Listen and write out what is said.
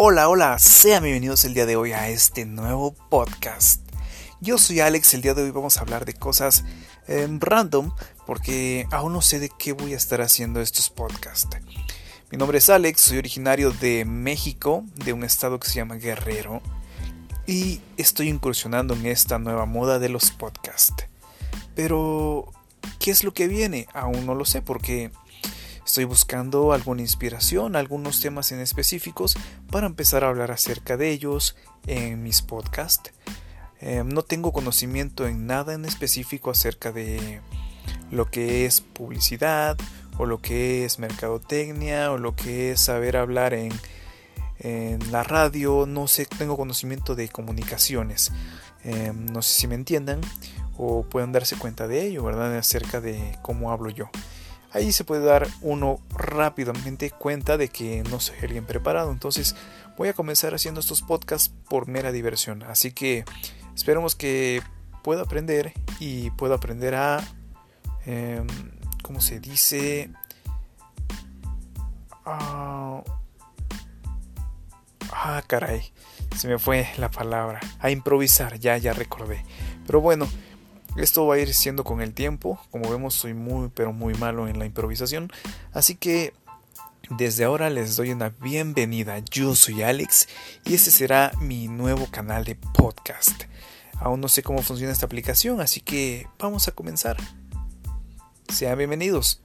Hola, hola, sean bienvenidos el día de hoy a este nuevo podcast. Yo soy Alex, el día de hoy vamos a hablar de cosas em, random porque aún no sé de qué voy a estar haciendo estos podcasts. Mi nombre es Alex, soy originario de México, de un estado que se llama Guerrero, y estoy incursionando en esta nueva moda de los podcasts. Pero, ¿qué es lo que viene? Aún no lo sé porque Estoy buscando alguna inspiración, algunos temas en específicos para empezar a hablar acerca de ellos en mis podcasts. Em, no tengo conocimiento en nada en específico acerca de lo que es publicidad o lo que es mercadotecnia o lo que es saber hablar en, la radio. No sé, tengo conocimiento de comunicaciones. Em, no sé si me entiendan o pueden darse cuenta de ello, ¿verdad? Acerca de cómo hablo yo. Ahí se puede dar uno rápidamente cuenta de que no soy alguien preparado. Entonces voy a comenzar haciendo estos podcasts por mera diversión. Así que esperemos que pueda aprender y pueda aprender a... Eh, ¿Cómo se dice? ah, ah, caray. Se me fue la palabra. A improvisar, ya, ya recordé. Pero bueno, esto va a ir siendo con el tiempo, como vemos soy muy pero muy malo en la improvisación, así que desde ahora les doy una bienvenida, yo soy Alex y este será mi nuevo canal de podcast. Aún no sé cómo funciona esta aplicación, así que vamos a comenzar. Sean bienvenidos.